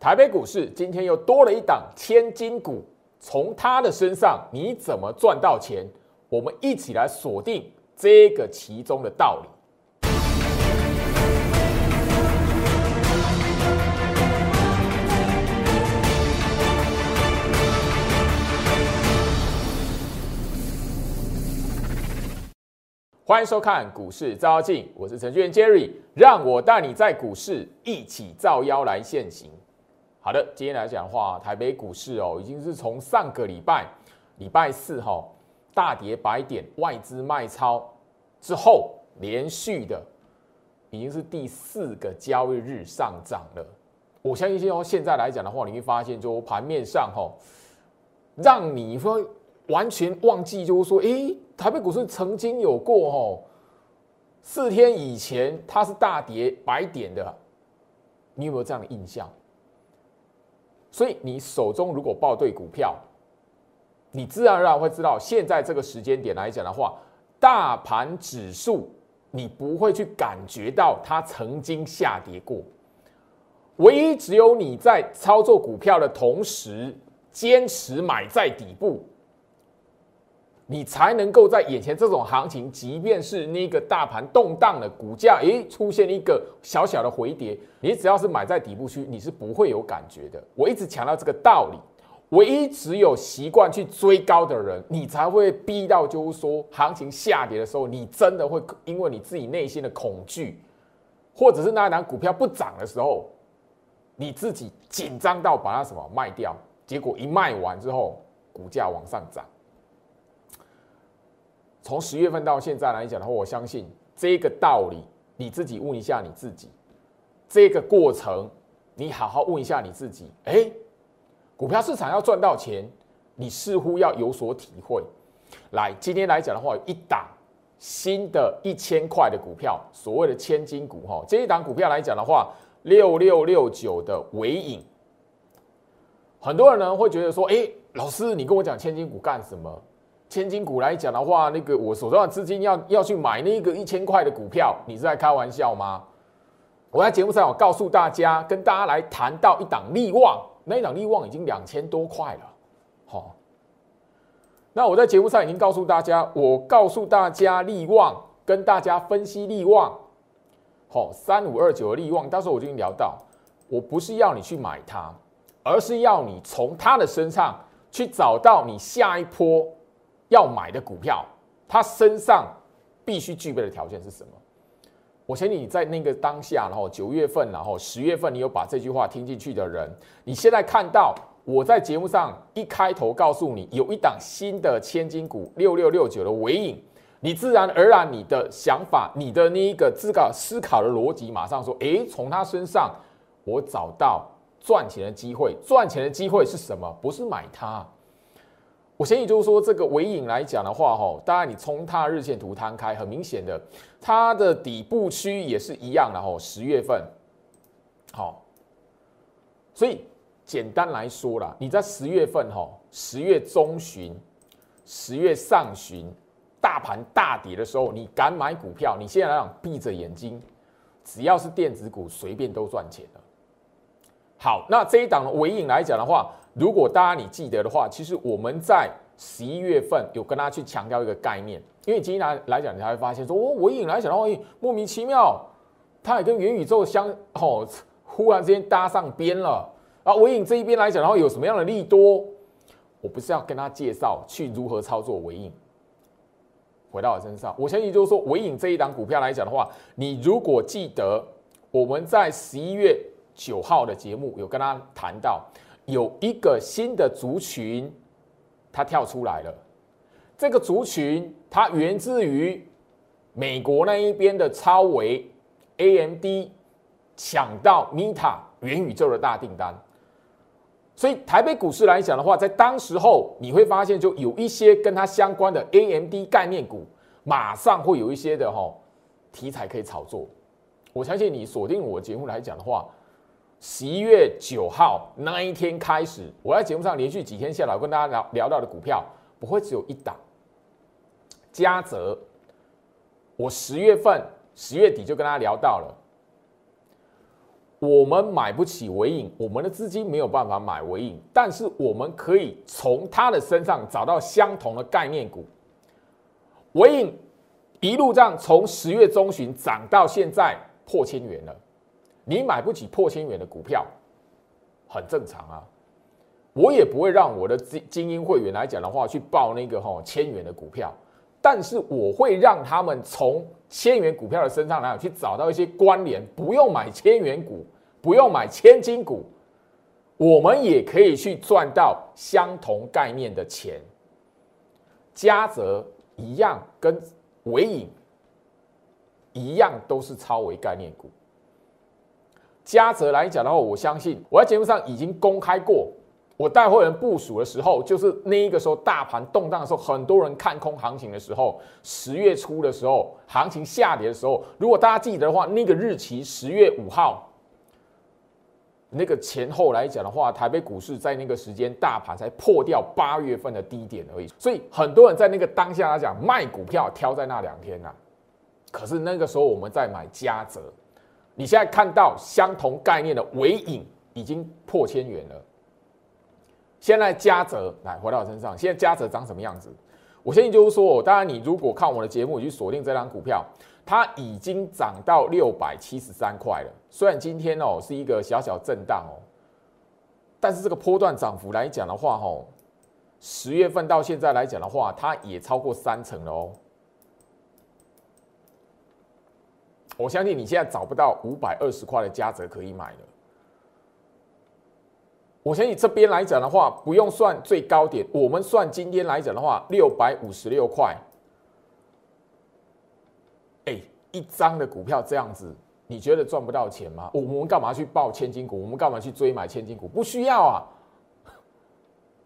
台北股市今天又多了一档千金股，从他的身上你怎么赚到钱？我们一起来锁定这个其中的道理。欢迎收看股市照妖镜，我是程序员 Jerry，让我带你在股市一起照妖来现行。好的，今天来讲的话，台北股市哦，已经是从上个礼拜礼拜四哈大跌百点，外资卖超之后，连续的已经是第四个交易日上涨了。我相信现现在来讲的话，你会发现就盘面上哈，让你说完全忘记，就是说，诶。台北股市曾经有过吼，四天以前它是大跌百点的，你有没有这样的印象？所以你手中如果报对股票，你自然而然会知道，现在这个时间点来讲的话，大盘指数你不会去感觉到它曾经下跌过，唯一只有你在操作股票的同时，坚持买在底部。你才能够在眼前这种行情，即便是那个大盘动荡的股价，诶，出现一个小小的回跌，你只要是买在底部区，你是不会有感觉的。我一直强调这个道理，唯一只有习惯去追高的人，你才会逼到，就是说行情下跌的时候，你真的会因为你自己内心的恐惧，或者是那一档股票不涨的时候，你自己紧张到把它什么卖掉，结果一卖完之后，股价往上涨。从十月份到现在来讲的话，我相信这个道理，你自己问一下你自己，这个过程你好好问一下你自己。哎，股票市场要赚到钱，你似乎要有所体会。来，今天来讲的话，一档新的一千块的股票，所谓的千金股哈，这一档股票来讲的话，六六六九的尾影，很多人呢会觉得说，哎，老师，你跟我讲千金股干什么？千金股来讲的话，那个我手上的资金要要去买那个一千块的股票，你是在开玩笑吗？我在节目上我告诉大家，跟大家来谈到一档利旺，那一档利旺已经两千多块了，好。那我在节目上已经告诉大家，我告诉大家利旺，跟大家分析利旺，好，三五二九的利旺，当时我已经聊到，我不是要你去买它，而是要你从它的身上去找到你下一波。要买的股票，它身上必须具备的条件是什么？我请你在那个当下，然后九月份，然后十月份，你有把这句话听进去的人，你现在看到我在节目上一开头告诉你有一档新的千金股六六六九的尾影，你自然而然你的想法，你的那一个自个思考的逻辑，马上说：诶，从他身上我找到赚钱的机会，赚钱的机会是什么？不是买它。我相信就是说，这个尾影来讲的话，哈，当然你从它日线图摊开，很明显的，它的底部区也是一样的，哈，十月份，好，所以简单来说啦，你在十月份，哈，十月中旬、十月上旬，大盘大跌的时候，你敢买股票？你现在来讲，闭着眼睛，只要是电子股，随便都赚钱了。好，那这一档尾影来讲的话。如果大家你记得的话，其实我们在十一月份有跟大家去强调一个概念，因为今天来来讲，你才会发现说，哦，尾影来讲的话，莫名其妙，它也跟元宇宙相哦，忽然之间搭上边了啊。尾影这一边来讲的话，有什么样的利多？我不是要跟他介绍去如何操作尾影，回到我身上，我相信就是说，尾影这一档股票来讲的话，你如果记得我们在十一月九号的节目有跟他谈到。有一个新的族群，它跳出来了。这个族群它源自于美国那一边的超维 AMD 抢到 Meta 元宇宙的大订单，所以台北股市来讲的话，在当时候你会发现，就有一些跟它相关的 AMD 概念股，马上会有一些的哈题材可以炒作。我相信你锁定我节目来讲的话。十一月九号那一天开始，我在节目上连续几天下来，跟大家聊聊到的股票不会只有一档。嘉泽，我十月份十月底就跟大家聊到了，我们买不起尾影，我们的资金没有办法买尾影，但是我们可以从他的身上找到相同的概念股。尾影一路这样从十月中旬涨到现在破千元了，你买不起破千元的股票，很正常啊。我也不会让我的精精英会员来讲的话去报那个哈千元的股票，但是我会让他们从千元股票的身上来去找到一些关联，不用买千元股，不用买千金股，我们也可以去赚到相同概念的钱。嘉泽一样，跟伟影一样，都是超维概念股。嘉泽来讲的话，我相信我在节目上已经公开过。我带会员部署的时候，就是那一个时候大盘动荡的时候，很多人看空行情的时候，十月初的时候，行情下跌的时候，如果大家记得的话，那个日期十月五号，那个前后来讲的话，台北股市在那个时间大盘才破掉八月份的低点而已，所以很多人在那个当下来讲卖股票挑在那两天呐，可是那个时候我们在买嘉泽，你现在看到相同概念的尾影已经破千元了。现在嘉泽来回到我身上，现在嘉泽长什么样子？我相信就是说，当然你如果看我的节目，你去锁定这张股票，它已经涨到六百七十三块了。虽然今天哦是一个小小震荡哦，但是这个波段涨幅来讲的话，哦，十月份到现在来讲的话，它也超过三成了哦。我相信你现在找不到五百二十块的嘉泽可以买了。我相信这边来讲的话，不用算最高点，我们算今天来讲的话，六百五十六块。哎，一张的股票这样子，你觉得赚不到钱吗？我们干嘛去报千金股？我们干嘛去追买千金股？不需要啊。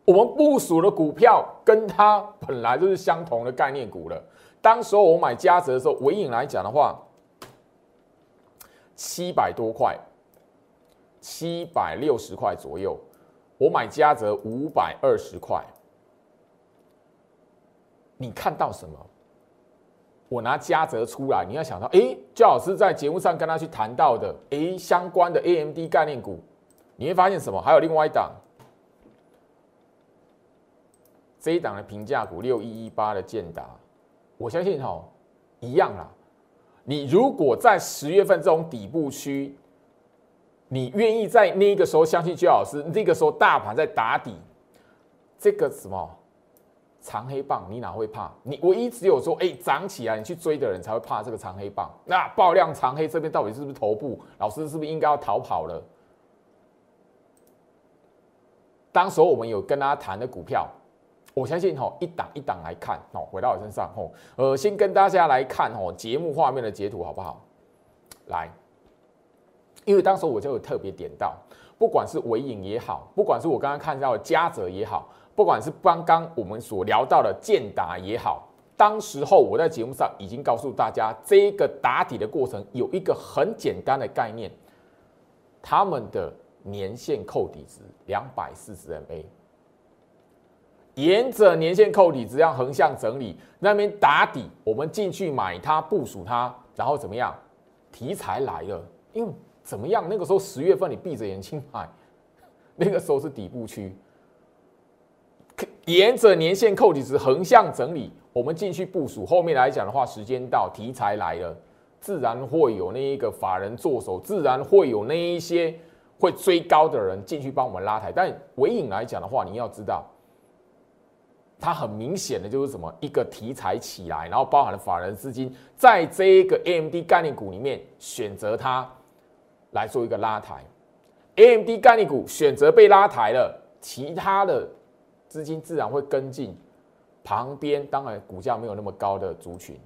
我们部署的股票跟它本来就是相同的概念股了。当时候我买嘉泽的时候，尾影来讲的话，七百多块。七百六十块左右，我买嘉泽五百二十块。你看到什么？我拿嘉泽出来，你要想到，哎，焦老师在节目上跟他去谈到的，哎，相关的 AMD 概念股，你会发现什么？还有另外一档，这一档的平价股六一一八的建达，我相信哈，一样啦。你如果在十月份这种底部区，你愿意在那个时候相信邱老师？那个时候大盘在打底，这个什么长黑棒，你哪会怕？你唯一只有说，哎，涨起来，你去追的人才会怕这个长黑棒。那爆量长黑这边到底是不是头部？老师是不是应该要逃跑了？当时候我们有跟大家谈的股票，我相信吼，一档一档来看哦，回到我身上吼，呃，先跟大家来看吼节目画面的截图好不好？来。因为当时我就有特别点到，不管是尾影也好，不管是我刚刚看到的嘉泽也好，不管是刚刚我们所聊到的建达也好，当时候我在节目上已经告诉大家，这个打底的过程有一个很简单的概念，他们的年线扣底值两百四十 MA，沿着年线扣底值要横向整理，那边打底，我们进去买它部署它，然后怎么样？题材来了，因为。怎么样？那个时候十月份你闭着眼睛买，那个时候是底部区，沿着年线扣底值横向整理，我们进去部署。后面来讲的话，时间到，题材来了，自然会有那一个法人做手，自然会有那一些会追高的人进去帮我们拉抬。但尾影来讲的话，你要知道，它很明显的就是什么？一个题材起来，然后包含了法人资金在这一个 AMD 概念股里面选择它。来做一个拉抬，AMD 概念股选择被拉抬了，其他的资金自然会跟进。旁边当然股价没有那么高的族群，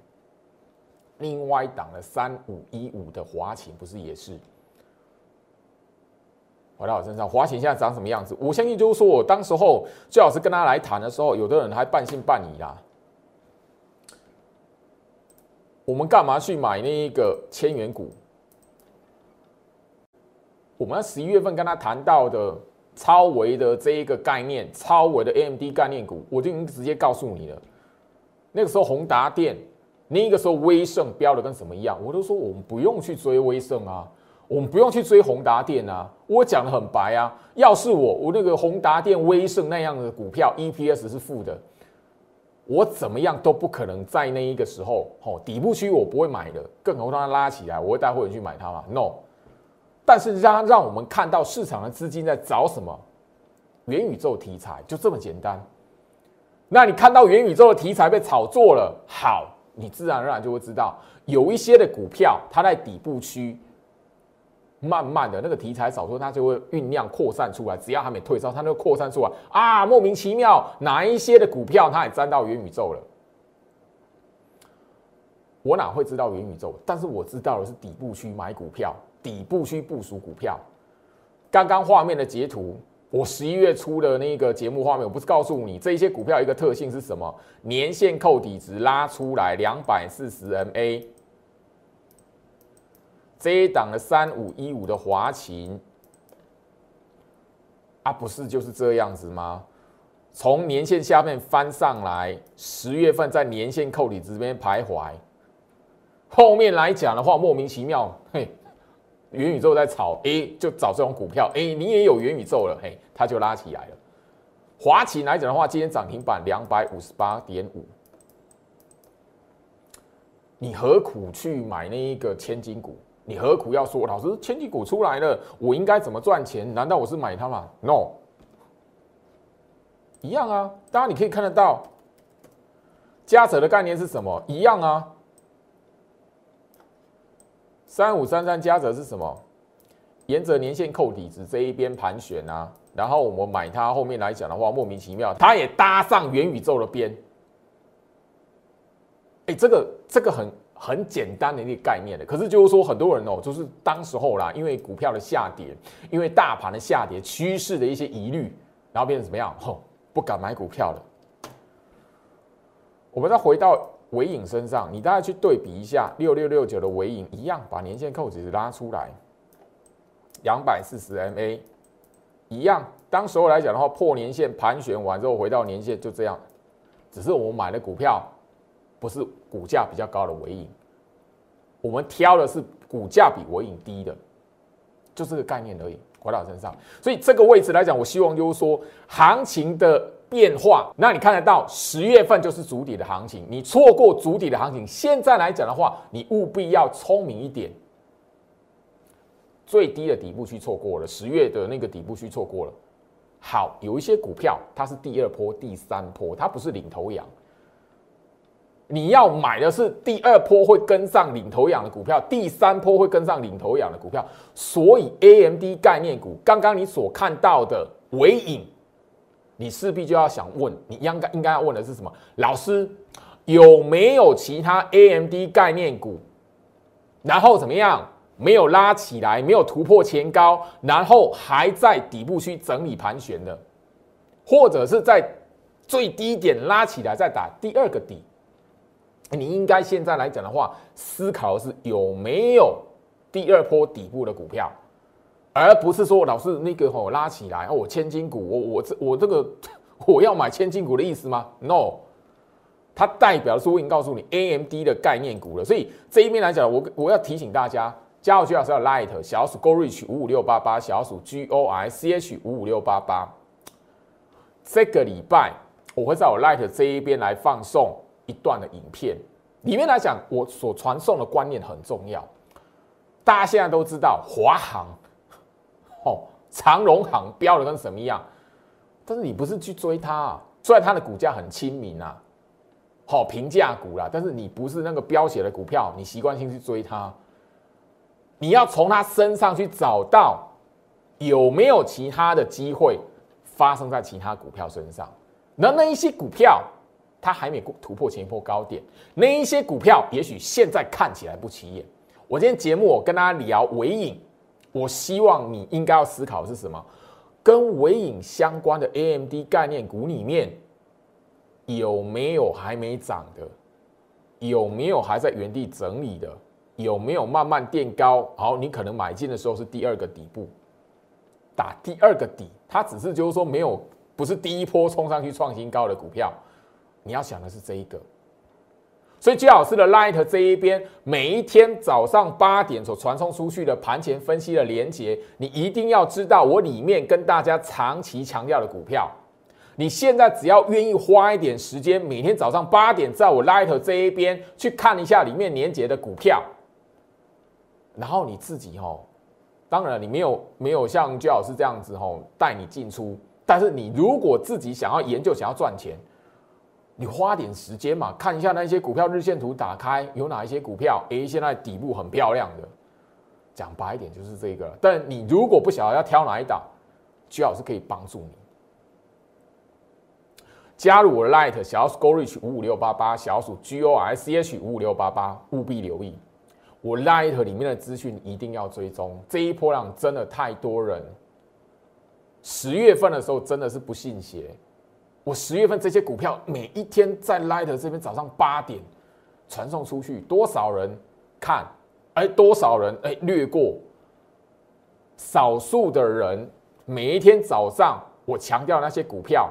另外一档的三五一五的华勤不是也是？回到我身上，华勤现在长什么样子？我相信就是说我当时候最好是跟他来谈的时候，有的人还半信半疑啦。我们干嘛去买那一个千元股？我们十一月份跟他谈到的超维的这一个概念，超维的 AMD 概念股，我就已经直接告诉你了。那个时候宏达电，那个时候威盛标的跟什么一样，我都说我们不用去追威盛啊，我们不用去追宏达电啊，我讲的很白啊。要是我我那个宏达电、威盛那样的股票，EPS 是负的，我怎么样都不可能在那一个时候，哦，底部区我不会买的，更何况它拉起来，我会带会员去买它吗？No。但是让让我们看到市场的资金在找什么元宇宙题材，就这么简单。那你看到元宇宙的题材被炒作了，好，你自然而然就会知道，有一些的股票它在底部区。慢慢的那个题材少说，它就会酝酿扩散出来。只要还没退烧，它就扩散出来啊！莫名其妙，哪一些的股票它也沾到元宇宙了？我哪会知道元宇宙？但是我知道的是底部区买股票，底部区部署股票。刚刚画面的截图，我十一月初的那个节目画面，我不是告诉你这一些股票一个特性是什么？年线扣底值拉出来两百四十 MA。这一档的三五一五的华勤啊，不是就是这样子吗？从年线下面翻上来，十月份在年线扣底这边徘徊，后面来讲的话，莫名其妙，嘿，元宇宙在炒，哎，就找这种股票，哎，你也有元宇宙了，嘿，它就拉起来了。华勤来讲的话，今天涨停板两百五十八点五，你何苦去买那一个千金股？你何苦要说老师千金股出来了，我应该怎么赚钱？难道我是买它吗？No，一样啊。当然你可以看得到，加者的概念是什么？一样啊。三五三三加者是什么？沿着年线扣底值这一边盘旋啊，然后我们买它，后面来讲的话，莫名其妙，它也搭上元宇宙的边。哎，这个这个很。很简单的一个概念的，可是就是说很多人哦，就是当时候啦，因为股票的下跌，因为大盘的下跌趋势的一些疑虑，然后变成怎么样？吼，不敢买股票了。我们再回到尾影身上，你大概去对比一下六六六九的尾影，一样把年线扣子拉出来，两百四十 MA，一样。当时候来讲的话，破年线盘旋完之后回到年线就这样，只是我买的股票。不是股价比较高的尾影，我们挑的是股价比尾影低的，就这个概念而已，回到身上。所以这个位置来讲，我希望就是说行情的变化，那你看得到十月份就是主底的行情，你错过主底的行情，现在来讲的话，你务必要聪明一点。最低的底部区错过了，十月的那个底部区错过了。好，有一些股票它是第二波、第三波，它不是领头羊。你要买的是第二波会跟上领头羊的股票，第三波会跟上领头羊的股票，所以 A M D 概念股，刚刚你所看到的尾影，你势必就要想问，你应该应该要问的是什么？老师有没有其他 A M D 概念股？然后怎么样？没有拉起来，没有突破前高，然后还在底部区整理盘旋的，或者是在最低点拉起来再打第二个底？你应该现在来讲的话，思考的是有没有第二波底部的股票，而不是说老师那个吼拉起来哦，我千金股，我我这我这个 我要买千金股的意思吗？No，它代表的是我已经告诉你 AMD 的概念股了。所以这一边来讲，我我要提醒大家，加入徐老师要 Light 小鼠 Go Reach 五五六八八，小鼠 G O I C H 五五六八八。这个礼拜我会在我 Light 这一边来放送。一段的影片里面来讲，我所传送的观念很重要。大家现在都知道华航，哦，长荣航标的跟什么一样？但是你不是去追它啊，虽然它的股价很亲民啊，好平价股啦，但是你不是那个标写的股票，你习惯性去追它。你要从它身上去找到有没有其他的机会发生在其他股票身上，那那一些股票。它还没突破前一波高点，那一些股票也许现在看起来不起眼。我今天节目我跟大家聊尾影，我希望你应该要思考的是什么？跟尾影相关的 AMD 概念股里面有没有还没涨的？有没有还在原地整理的？有没有慢慢垫高？好，你可能买进的时候是第二个底部，打第二个底，它只是就是说没有不是第一波冲上去创新高的股票。你要想的是这一个，所以姜老师的 Light 这一边，每一天早上八点所传送出去的盘前分析的连接，你一定要知道我里面跟大家长期强调的股票。你现在只要愿意花一点时间，每天早上八点在我 Light 这一边去看一下里面连接的股票，然后你自己哦，当然你没有没有像姜老师这样子哦带你进出，但是你如果自己想要研究、想要赚钱，你花点时间嘛，看一下那些股票日线图，打开有哪一些股票，诶，现在底部很漂亮的，讲白一点就是这个。但你如果不晓得要挑哪一档，姜老师可以帮助你。加入我的 Light 小鼠 Go Reach 五五六八八小鼠 G O R C H 五五六八八，务必留意我 Light 里面的资讯，一定要追踪。这一波浪真的太多人，十月份的时候真的是不信邪。我十月份这些股票每一天在 Light 这边早上八点传送出去，多少人看？哎，多少人哎略过？少数的人每一天早上我强调那些股票。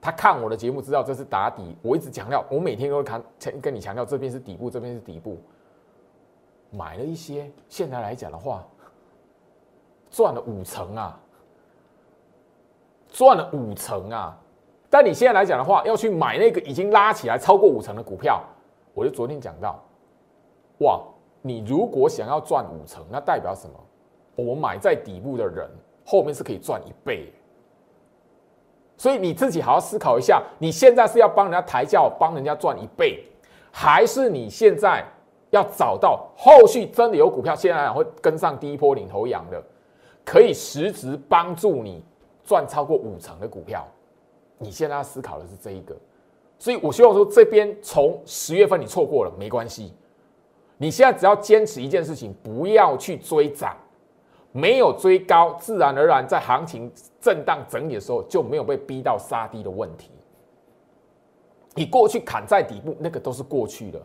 他看我的节目知道这是打底，我一直强调，我每天都会看，跟你强调这边是底部，这边是底部。买了一些，现在来讲的话，赚了五成啊，赚了五成啊。但你现在来讲的话，要去买那个已经拉起来超过五成的股票，我就昨天讲到，哇，你如果想要赚五成，那代表什么？我们买在底部的人，后面是可以赚一倍。所以你自己好好思考一下，你现在是要帮人家抬轿，帮人家赚一倍，还是你现在要找到后续真的有股票，现在会跟上第一波领头羊的，可以实质帮助你赚超过五成的股票？你现在要思考的是这一个。所以我希望说，这边从十月份你错过了没关系，你现在只要坚持一件事情，不要去追涨。没有追高，自然而然在行情震荡整理的时候就没有被逼到杀低的问题。你过去砍在底部，那个都是过去的；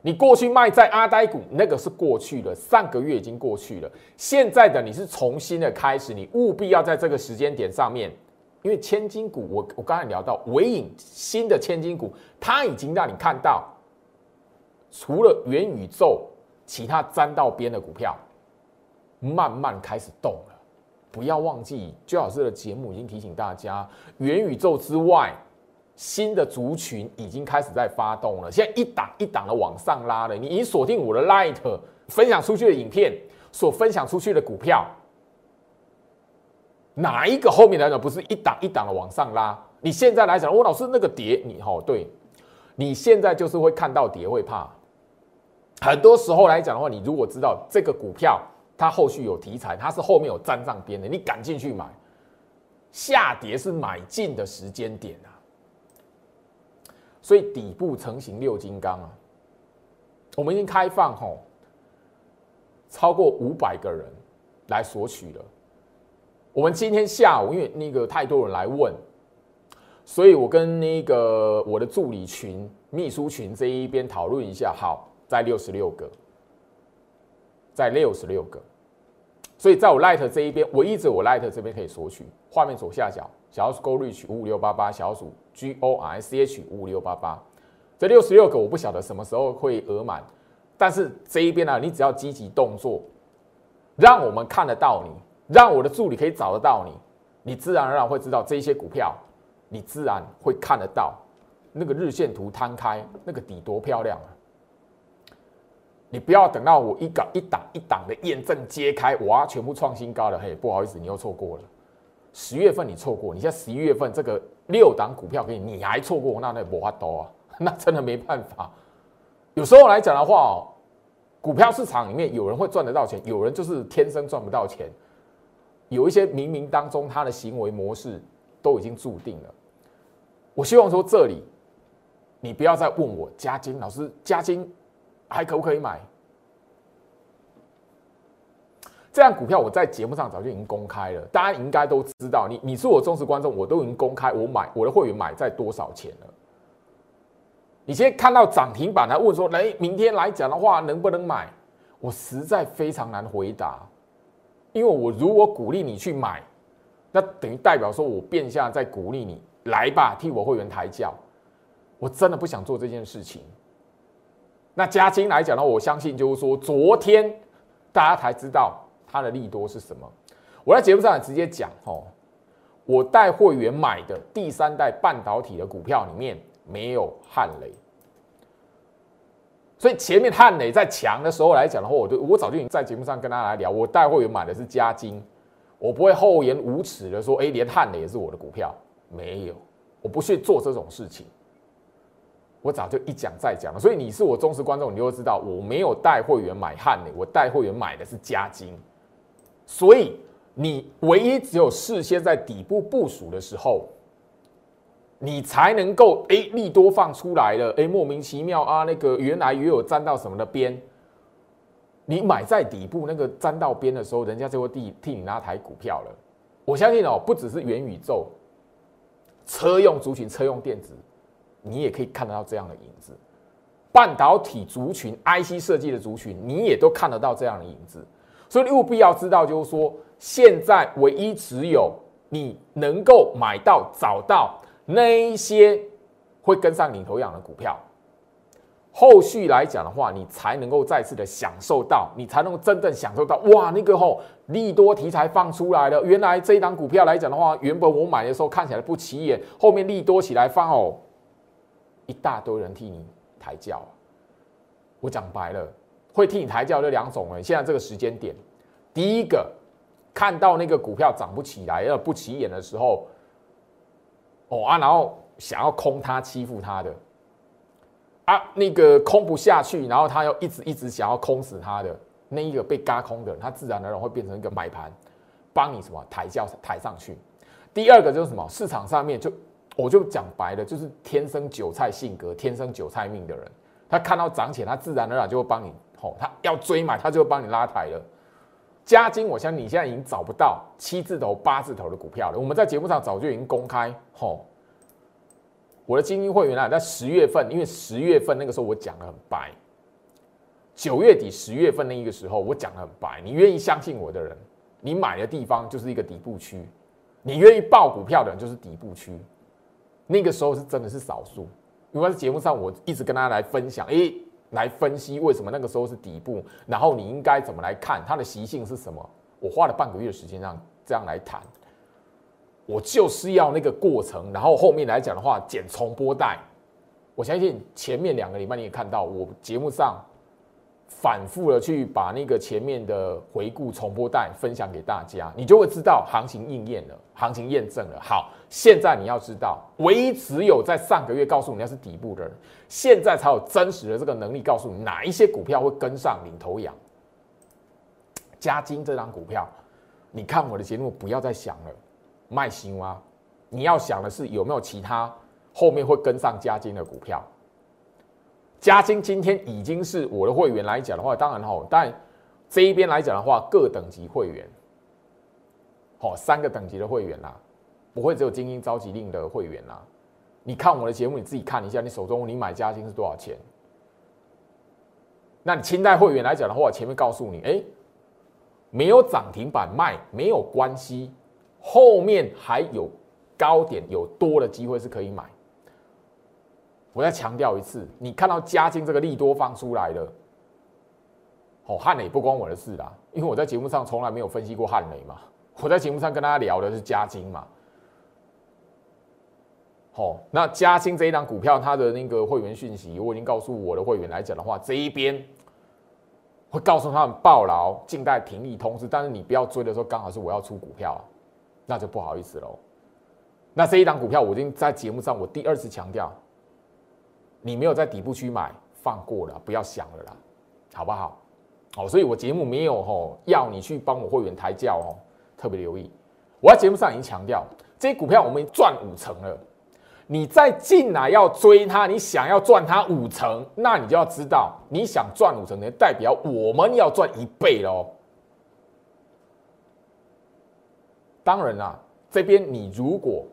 你过去卖在阿呆股，那个是过去的，上个月已经过去了。现在的你是重新的开始，你务必要在这个时间点上面，因为千金股，我我刚才聊到尾影新的千金股，它已经让你看到，除了元宇宙，其他沾到边的股票。慢慢开始动了，不要忘记，最老师的节目已经提醒大家，元宇宙之外，新的族群已经开始在发动了。现在一档一档的往上拉了，你已锁定我的 Light 分享出去的影片，所分享出去的股票，哪一个后面来讲不是一档一档的往上拉？你现在来讲，我老师那个跌，你哦，对，你现在就是会看到跌会怕。很多时候来讲的话，你如果知道这个股票。它后续有题材，它是后面有沾上边的，你敢进去买？下跌是买进的时间点啊，所以底部成型六金刚啊，我们已经开放吼，超过五百个人来索取了。我们今天下午因为那个太多人来问，所以我跟那个我的助理群、秘书群这一边讨论一下，好，在六十六个。在六十六个，所以在我 Light 这一边，我一直我 Light 这边可以索取。画面左下角，小鼠 Go Reach 五五六八八，小鼠 G O R C H 五五六八八。这六十六个我不晓得什么时候会额满，但是这一边呢，你只要积极动作，让我们看得到你，让我的助理可以找得到你，你自然而然会知道这些股票，你自然会看得到那个日线图摊开，那个底多漂亮啊！你不要等到我一档一档一档的验证揭开，哇，全部创新高了，嘿，不好意思，你又错过了。十月份你错过，你现在十一月份这个六档股票给你，你还错过，那那没法多啊，那真的没办法。有时候来讲的话哦，股票市场里面有人会赚得到钱，有人就是天生赚不到钱。有一些冥冥当中他的行为模式都已经注定了。我希望说这里，你不要再问我加金老师加金。还可不可以买？这样股票我在节目上早就已经公开了，大家应该都知道。你你是我忠实观众，我都已经公开我买我的会员买在多少钱了。你现在看到涨停板来问说，来，明天来讲的话能不能买？我实在非常难回答，因为我如果鼓励你去买，那等于代表说我变相在鼓励你来吧，替我会员抬轿。我真的不想做这件事情。那加金来讲呢，我相信就是说，昨天大家才知道它的利多是什么。我在节目上直接讲哦，我带会员买的第三代半导体的股票里面没有汉雷，所以前面汉雷在强的时候来讲的话，我就我早就已经在节目上跟大家来聊，我带会员买的是加金，我不会厚颜无耻的说，哎，连汉雷也是我的股票，没有，我不去做这种事情。我早就一讲再讲了，所以你是我忠实观众，你就会知道我没有带会员买汉磊，我带会员买的是加金。所以你唯一只有事先在底部部署的时候，你才能够哎利多放出来了，哎莫名其妙啊，那个原来也有沾到什么的边，你买在底部那个沾到边的时候，人家就会替替你拿台股票了。我相信哦，不只是元宇宙，车用族群、车用电子。你也可以看得到这样的影子，半导体族群、IC 设计的族群，你也都看得到这样的影子。所以你务必要知道，就是说，现在唯一只有你能够买到、找到那一些会跟上领头羊的股票，后续来讲的话，你才能够再次的享受到，你才能够真正享受到，哇，那个吼利多题材放出来了。原来这一档股票来讲的话，原本我买的时候看起来不起眼，后面利多起来放哦。一大堆人替你抬轿，我讲白了，会替你抬轿这两种人。现在这个时间点，第一个看到那个股票涨不起来，要不起眼的时候，哦啊，然后想要空他欺负他的，啊，那个空不下去，然后他又一直一直想要空死他的那一个被嘎空的，他自然而然会变成一个买盘，帮你什么抬轿抬上去。第二个就是什么，市场上面就。我就讲白了，就是天生韭菜性格、天生韭菜命的人，他看到涨起来，他自然而然就会帮你吼，他要追买，他就会帮你拉抬了。加金，我相信你现在已经找不到七字头、八字头的股票了。我们在节目上早就已经公开吼，我的精英会员啊，在十月份，因为十月份那个时候我讲的很白，九月底、十月份那一个时候我讲的很白，你愿意相信我的人，你买的地方就是一个底部区，你愿意报股票的人就是底部区。那个时候是真的是少数，因为在节目上我一直跟大家来分享，诶，来分析为什么那个时候是底部，然后你应该怎么来看它的习性是什么。我花了半个月的时间让这样来谈，我就是要那个过程，然后后面来讲的话减重波带。我相信前面两个礼拜你也看到我节目上。反复的去把那个前面的回顾重播带分享给大家，你就会知道行情应验了，行情验证了。好，现在你要知道，唯一只有在上个月告诉你那是底部的人，现在才有真实的这个能力告诉你哪一些股票会跟上领头羊。加金这张股票，你看我的节目不要再想了，卖新蛙！你要想的是有没有其他后面会跟上加金的股票。嘉金今天已经是我的会员来讲的话，当然哈，但这一边来讲的话，各等级会员，好三个等级的会员啦，不会只有精英召集令的会员啦。你看我的节目，你自己看一下，你手中你买嘉金是多少钱？那你清代会员来讲的话，前面告诉你，哎，没有涨停板卖没有关系，后面还有高点有多的机会是可以买。我再强调一次，你看到嘉金这个利多放出来了，哦，汉磊不关我的事啦，因为我在节目上从来没有分析过汉磊嘛，我在节目上跟大家聊的是嘉金嘛，好，那嘉金这一档股票，它的那个会员讯息，我已经告诉我的会员来讲的话，这一边会告诉他们报牢，静待停利通知，但是你不要追的时候，刚好是我要出股票，那就不好意思喽。那这一档股票，我已经在节目上我第二次强调。你没有在底部区买，放过了，不要想了啦，好不好？好，所以我节目没有吼要你去帮我会员抬轿哦，特别留意。我在节目上已经强调，这些股票我们赚五成了，你再进来要追它，你想要赚它五成，那你就要知道，你想赚五成，代表我们要赚一倍喽。当然啦，这边你如果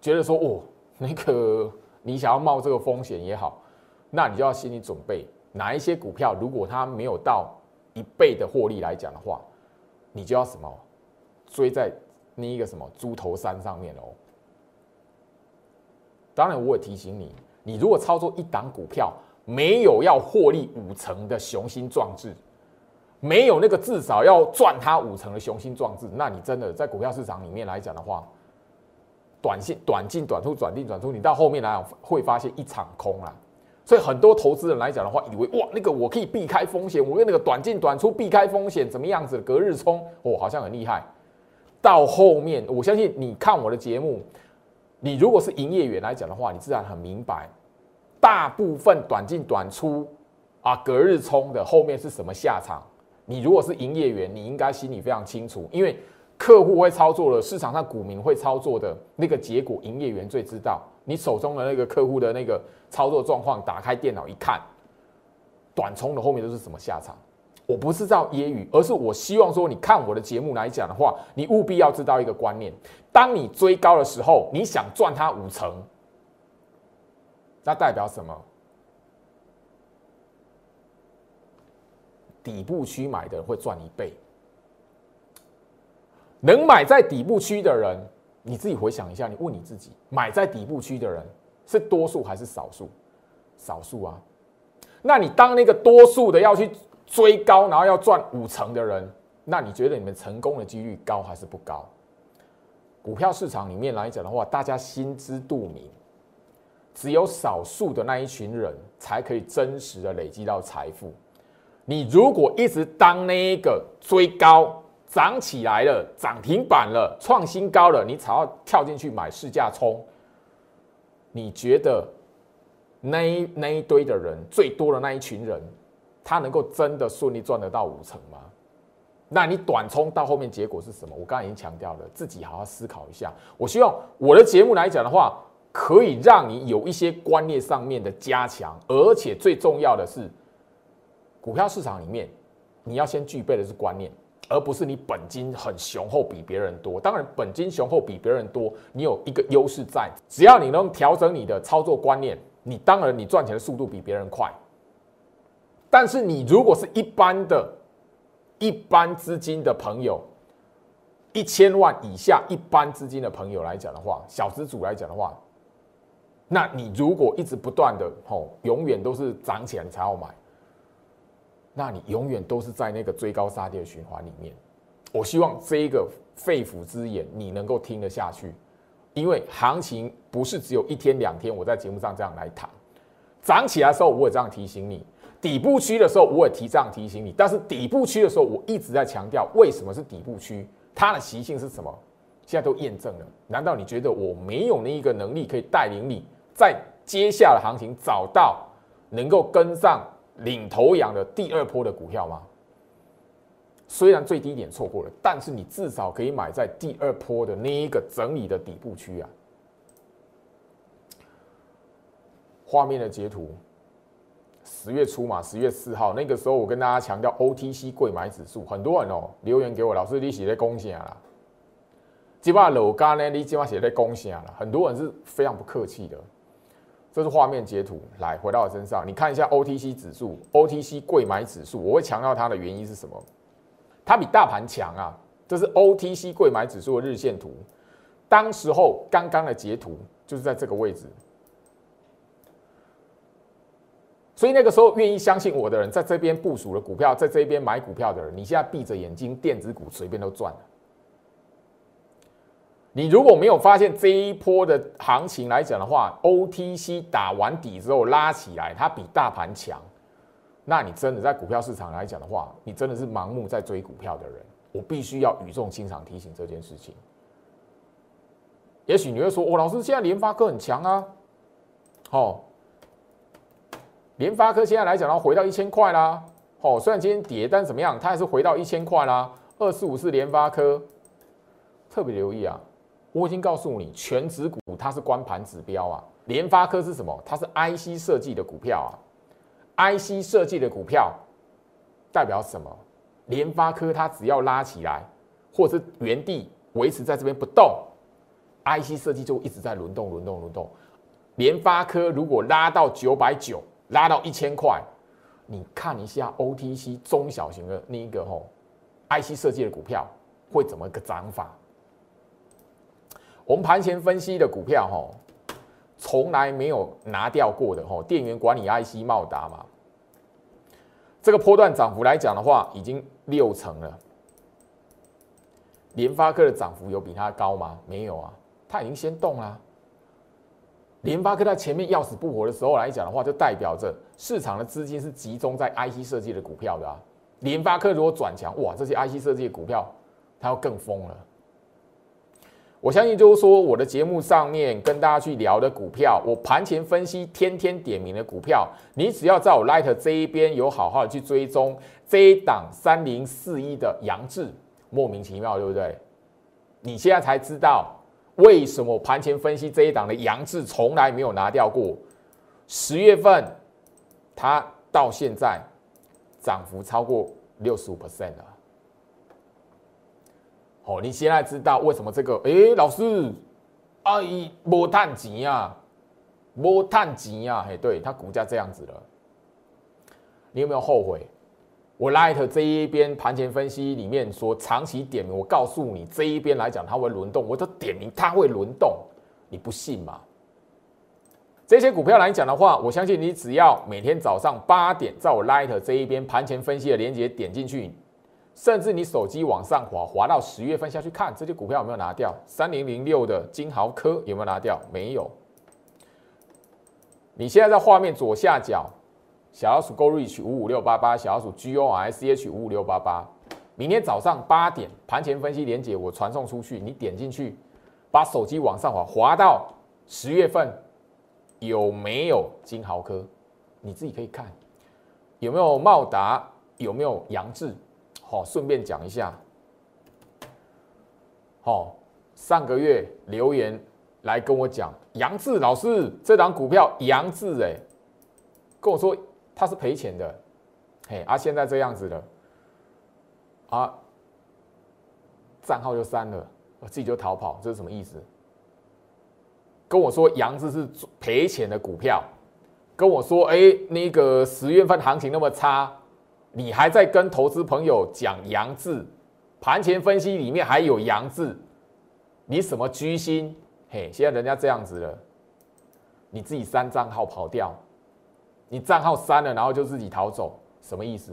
觉得说哦，那个。你想要冒这个风险也好，那你就要心理准备，哪一些股票如果它没有到一倍的获利来讲的话，你就要什么追在那一个什么猪头山上面哦。当然，我也提醒你，你如果操作一档股票没有要获利五成的雄心壮志，没有那个至少要赚它五成的雄心壮志，那你真的在股票市场里面来讲的话，短线短进短出，转进转出，你到后面来会发现一场空啊。所以很多投资人来讲的话，以为哇，那个我可以避开风险，我用那个短进短出避开风险，怎么样子？隔日冲，哦，好像很厉害。到后面，我相信你看我的节目，你如果是营业员来讲的话，你自然很明白，大部分短进短出啊，隔日冲的后面是什么下场？你如果是营业员，你应该心里非常清楚，因为客户会操作了，市场上股民会操作的那个结果，营业员最知道。你手中的那个客户的那个操作状况，打开电脑一看，短冲的后面都是什么下场？我不是造揶揄，而是我希望说，你看我的节目来讲的话，你务必要知道一个观念：当你追高的时候，你想赚它五成，那代表什么？底部区买的会赚一倍，能买在底部区的人。你自己回想一下，你问你自己，买在底部区的人是多数还是少数？少数啊。那你当那个多数的要去追高，然后要赚五成的人，那你觉得你们成功的几率高还是不高？股票市场里面来讲的话，大家心知肚明，只有少数的那一群人才可以真实的累积到财富。你如果一直当那一个追高，涨起来了，涨停板了，创新高了，你才要跳进去买市价冲。你觉得那一那一堆的人最多的那一群人，他能够真的顺利赚得到五成吗？那你短冲到后面结果是什么？我刚才已经强调了，自己好好思考一下。我希望我的节目来讲的话，可以让你有一些观念上面的加强，而且最重要的是，股票市场里面你要先具备的是观念。而不是你本金很雄厚比别人多，当然本金雄厚比别人多，你有一个优势在，只要你能调整你的操作观念，你当然你赚钱的速度比别人快。但是你如果是一般的、一般资金的朋友，一千万以下一般资金的朋友来讲的话，小资主来讲的话，那你如果一直不断的吼，永远都是涨起来你才要买。那你永远都是在那个追高杀跌的循环里面。我希望这一个肺腑之言你能够听得下去，因为行情不是只有一天两天。我在节目上这样来谈，涨起来的时候我也这样提醒你，底部区的时候我也提这样提醒你。但是底部区的时候，我一直在强调为什么是底部区，它的习性是什么？现在都验证了。难道你觉得我没有那一个能力可以带领你在接下来行情找到能够跟上？领头羊的第二波的股票吗？虽然最低点错过了，但是你至少可以买在第二波的那一个整理的底部区啊。画面的截图，十月初嘛，十月四号那个时候，我跟大家强调 OTC 贵买指数，很多人哦留言给我，老师你写在恭喜啊，基本上楼价呢，你基本上写在恭喜啊，很多人是非常不客气的。这是画面截图，来回到我身上，你看一下 OTC 指数，OTC 贵买指数，我会强调它的原因是什么？它比大盘强啊！这是 OTC 贵买指数的日线图，当时候刚刚的截图就是在这个位置，所以那个时候愿意相信我的人，在这边部署了股票，在这边买股票的人，你现在闭着眼睛，电子股随便都赚了。你如果没有发现这一波的行情来讲的话，OTC 打完底之后拉起来，它比大盘强，那你真的在股票市场来讲的话，你真的是盲目在追股票的人。我必须要语重心长提醒这件事情。也许你会说，哦，老师现在联发科很强啊，哦，联发科现在来讲的话，回到一千块啦，哦，虽然今天跌，但怎么样，它还是回到一千块啦。二四五是联发科，特别留意啊。我已经告诉你，全指股它是关盘指标啊。联发科是什么？它是 IC 设计的股票啊。IC 设计的股票代表什么？联发科它只要拉起来，或者是原地维持在这边不动，IC 设计就一直在轮动、轮动、轮动。联发科如果拉到九百九，拉到一千块，你看一下 OTC 中小型的那一个吼，IC 设计的股票会怎么个涨法？我们盘前分析的股票，哈，从来没有拿掉过的吼，电源管理 IC 茂达嘛，这个波段涨幅来讲的话，已经六成了。联发科的涨幅有比它高吗？没有啊，它已经先动了。联发科在前面要死不活的时候来讲的话，就代表着市场的资金是集中在 IC 设计的股票的啊。联发科如果转强，哇，这些 IC 设计的股票它要更疯了。我相信就是说，我的节目上面跟大家去聊的股票，我盘前分析天天点名的股票，你只要在我 Light 这一边有好好的去追踪这一档三零四一的杨志，莫名其妙，对不对？你现在才知道。为什么盘前分析这一档的杨志从来没有拿掉过？十月份，它到现在涨幅超过六十五 percent 了。哦，你现在知道为什么这个？哎，老师，阿姨没探钱啊，没探钱啊，嘿，对，它股价这样子了，你有没有后悔？我 Light 这一边盘前分析里面说长期点名，我告诉你这一边来讲它会轮动，我都点名它会轮动，你不信吗？这些股票来讲的话，我相信你只要每天早上八点在我 Light 这一边盘前分析的链接点进去，甚至你手机往上滑滑到十月份下去看这些股票有没有拿掉？三零零六的金豪科有没有拿掉？没有。你现在在画面左下角。小老鼠 Go Reach 五五六八八，小老鼠 G O R C H 五五六八八。明天早上八点盘前分析连接我传送出去，你点进去，把手机往上滑，滑到十月份有没有金豪科？你自己可以看有没有茂达，有没有杨志。好，顺便讲一下。好，上个月留言来跟我讲，杨志老师这档股票杨志哎，跟我说。他是赔钱的，嘿，啊，现在这样子了，啊，账号就删了，我自己就逃跑，这是什么意思？跟我说杨志是赔钱的股票，跟我说，哎，那个十月份行情那么差，你还在跟投资朋友讲杨字，盘前分析里面还有杨字，你什么居心？嘿，现在人家这样子了，你自己删账号跑掉。你账号删了，然后就自己逃走，什么意思？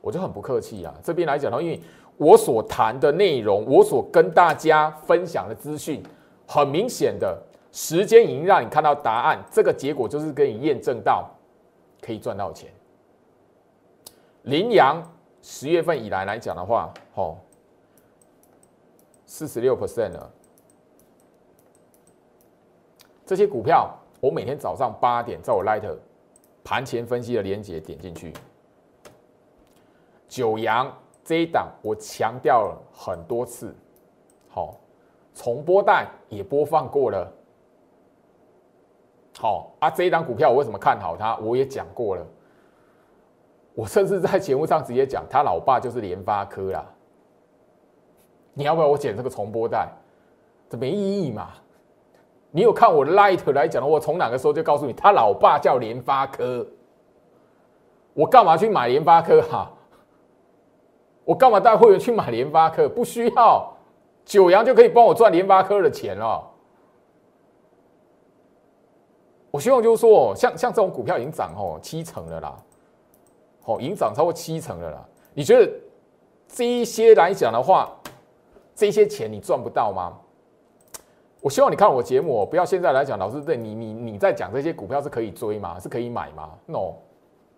我就很不客气啊。这边来讲的话，因为我所谈的内容，我所跟大家分享的资讯，很明显的时间已经让你看到答案，这个结果就是给你验证到可以赚到钱。羚羊十月份以来来讲的话，哦，四十六 percent 了，这些股票。我每天早上八点，在我 Light 盘前分析的连接点进去。九阳这一档我强调了很多次，好，重播带也播放过了。好啊，这一档股票我为什么看好它？我也讲过了，我甚至在节目上直接讲，他老爸就是联发科啦。你要不要我剪这个重播带？这没意义嘛？你有看我的 Light 来讲的，我从哪个时候就告诉你，他老爸叫联发科，我干嘛去买联发科哈？我干嘛带会员去买联发科？不需要，九阳就可以帮我赚联发科的钱了。我希望就是说，像像这种股票已经涨哦七成了啦，好，已经涨超过七成了啦。你觉得这一些来讲的话，这些钱你赚不到吗？我希望你看我节目，不要现在来讲，老师对你你你在讲这些股票是可以追吗？是可以买吗？No，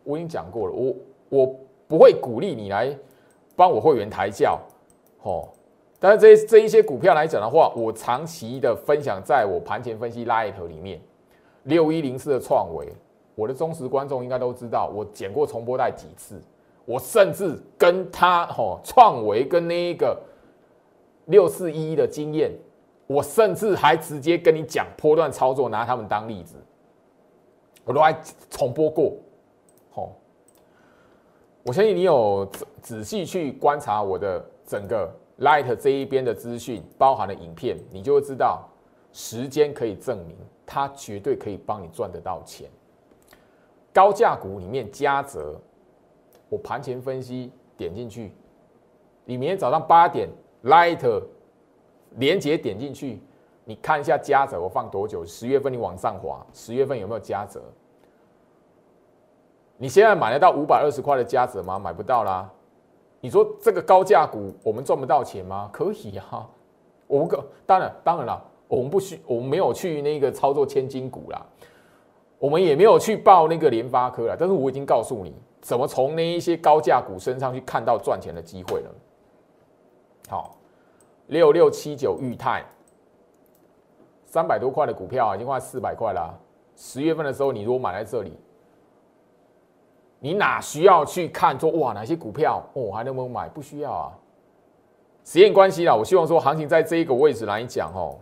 我已经讲过了，我我不会鼓励你来帮我会员抬轿，哦。但是这这一些股票来讲的话，我长期的分享在我盘前分析 Light 里面，六一零四的创维，我的忠实观众应该都知道，我剪过重播带几次，我甚至跟他哦创维跟那一个六四一的经验。我甚至还直接跟你讲波段操作，拿他们当例子，我都还重播过。吼，我相信你有仔仔细去观察我的整个 Light 这一边的资讯，包含的影片，你就会知道，时间可以证明，它绝对可以帮你赚得到钱。高价股里面加折，我盘前分析点进去，你明天早上八点 Light。连接点进去，你看一下加折，我放多久？十月份你往上滑，十月份有没有加折？你现在买得到五百二十块的加折吗？买不到啦。你说这个高价股我们赚不到钱吗？可以啊，我们可当然当然了，我们不需我们没有去那个操作千金股啦，我们也没有去报那个联发科啦。但是我已经告诉你，怎么从那一些高价股身上去看到赚钱的机会了。好，六六七九裕泰，三百多块的股票已经快四百块了。十月份的时候，你如果买在这里。你哪需要去看说哇哪些股票哦还能不能买？不需要啊。时间关系啦，我希望说行情在这一个位置来讲哦，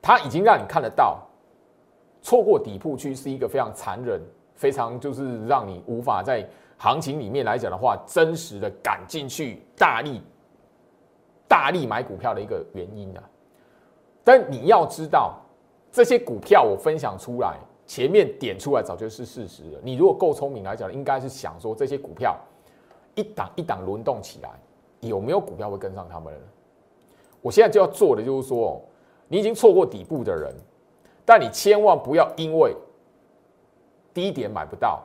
它已经让你看得到，错过底部区是一个非常残忍、非常就是让你无法在行情里面来讲的话，真实的赶进去大力大力买股票的一个原因啊。但你要知道，这些股票我分享出来。前面点出来早就是事实了。你如果够聪明来讲，应该是想说这些股票一档一档轮动起来，有没有股票会跟上他们？我现在就要做的就是说，你已经错过底部的人，但你千万不要因为低点买不到，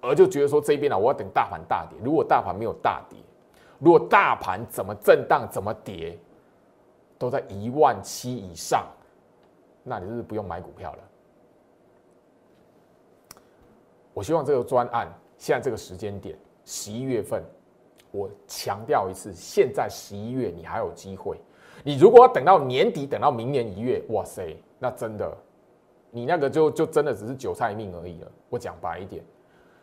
而就觉得说这边呢，我要等大盘大跌。如果大盘没有大跌，如果大盘怎么震荡怎么跌，都在一万七以上，那你就是不用买股票了。我希望这个专案现在这个时间点，十一月份，我强调一次，现在十一月你还有机会。你如果要等到年底，等到明年一月，哇塞，那真的，你那个就就真的只是韭菜命而已了。我讲白一点，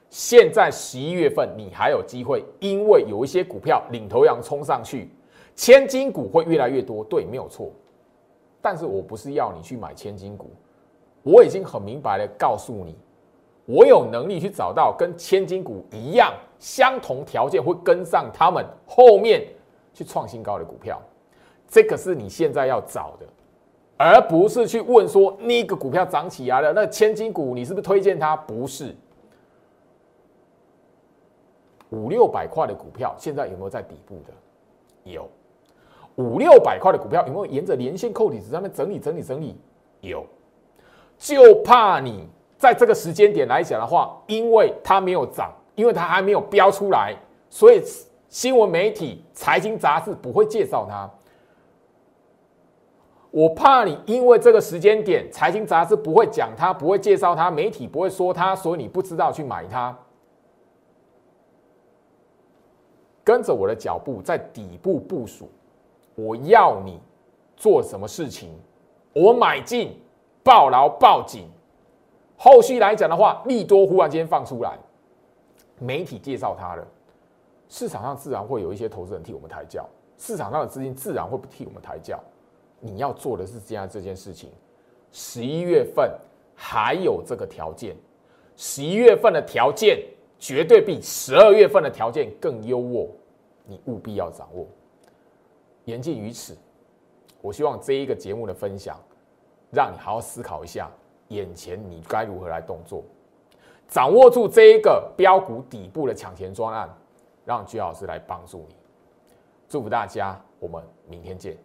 现在十一月份你还有机会，因为有一些股票领头羊冲上去，千金股会越来越多，对，没有错。但是我不是要你去买千金股，我已经很明白的告诉你。我有能力去找到跟千金股一样相同条件，会跟上他们后面去创新高的股票，这个是你现在要找的，而不是去问说那个股票涨起来了，那千金股你是不是推荐它？不是，五六百块的股票现在有没有在底部的？有，五六百块的股票有没有沿着连线扣底值上面整理整理整理？有，就怕你。在这个时间点来讲的话，因为它没有涨，因为它还没有标出来，所以新闻媒体、财经杂志不会介绍它。我怕你因为这个时间点，财经杂志不会讲它，不会介绍它，媒体不会说它，所以你不知道去买它。跟着我的脚步，在底部部署。我要你做什么事情？我买进，抱牢抱紧。后续来讲的话，利多忽然间放出来，媒体介绍它了，市场上自然会有一些投资人替我们抬轿，市场上的资金自然会替我们抬轿。你要做的是这样这件事情，十一月份还有这个条件，十一月份的条件绝对比十二月份的条件更优渥，你务必要掌握。言尽于此，我希望这一个节目的分享，让你好好思考一下。眼前你该如何来动作？掌握住这一个标股底部的抢钱专案，让居老师来帮助你。祝福大家，我们明天见。